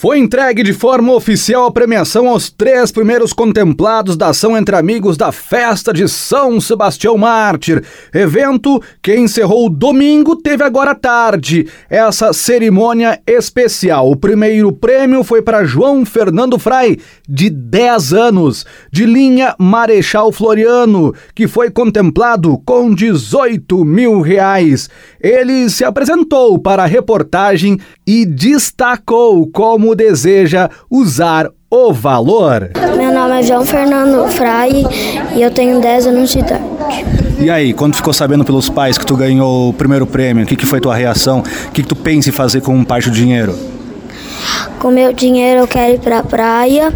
Foi entregue de forma oficial a premiação aos três primeiros contemplados da ação entre amigos da festa de São Sebastião Mártir. Evento que encerrou domingo teve agora à tarde essa cerimônia especial. O primeiro prêmio foi para João Fernando Frai, de 10 anos, de linha Marechal Floriano, que foi contemplado com 18 mil reais. Ele se apresentou para a reportagem e destacou como como deseja usar o valor. Meu nome é João Fernando Frai e eu tenho 10 anos de idade. E aí, quando ficou sabendo pelos pais que tu ganhou o primeiro prêmio, o que, que foi tua reação? O que, que tu pensa em fazer com parte do dinheiro? Com meu dinheiro eu quero ir pra praia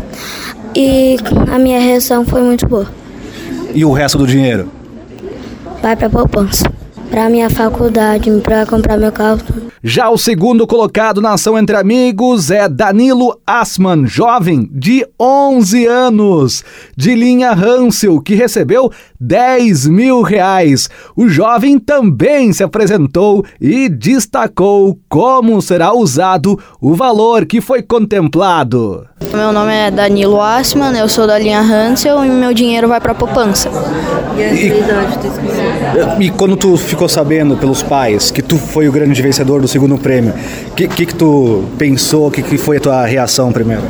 e a minha reação foi muito boa. E o resto do dinheiro? Vai pra poupança. Pra minha faculdade, pra comprar meu carro. Já o segundo colocado na ação entre amigos é Danilo Asman, jovem de 11 anos, de linha Hansel, que recebeu 10 mil reais. O jovem também se apresentou e destacou como será usado o valor que foi contemplado. Meu nome é Danilo Asman, eu sou da linha Hansel e meu dinheiro vai para a poupança. E, e quando tu ficou sabendo pelos pais que tu foi o grande vencedor do segundo prêmio, o que, que, que tu pensou, o que, que foi a tua reação primeiro?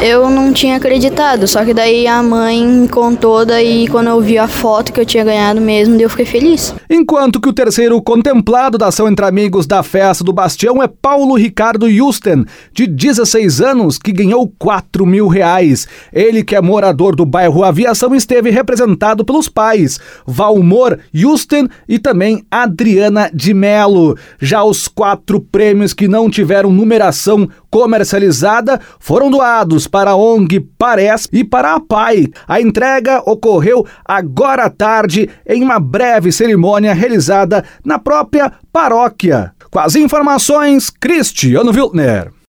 Eu não tinha acreditado, só que daí a mãe me contou, daí quando eu vi a foto que eu tinha ganhado mesmo, eu fiquei feliz. Enquanto que o terceiro contemplado da ação entre amigos da festa do Bastião é Paulo Ricardo Justen, de 16 anos, que ganhou 4 mil reais. Ele, que é morador do bairro Aviação, esteve representado pelos pais, Valmor Justen e também Adriana de Melo. Já os quatro prêmios que não tiveram numeração comercializada foram doados para a ONG Parece e para a PAI. A entrega ocorreu agora à tarde em uma breve cerimônia realizada na própria paróquia. Com as informações, Cristiano Wiltner.